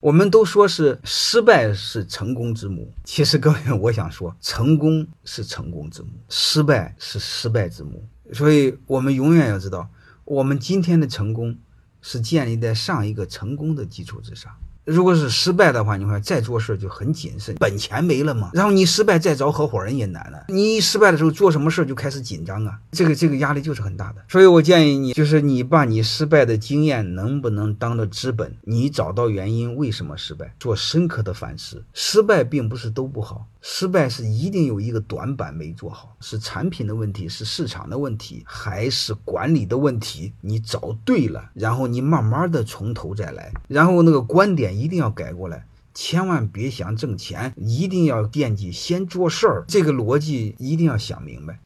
我们都说是失败是成功之母，其实各位，我想说，成功是成功之母，失败是失败之母。所以，我们永远要知道，我们今天的成功是建立在上一个成功的基础之上。如果是失败的话，你看再做事就很谨慎，本钱没了嘛。然后你失败再找合伙人也难了。你一失败的时候做什么事就开始紧张啊，这个这个压力就是很大的。所以我建议你，就是你把你失败的经验能不能当做资本，你找到原因为什么失败，做深刻的反思。失败并不是都不好。失败是一定有一个短板没做好，是产品的问题，是市场的问题，还是管理的问题？你找对了，然后你慢慢的从头再来，然后那个观点一定要改过来，千万别想挣钱，一定要惦记先做事儿，这个逻辑一定要想明白。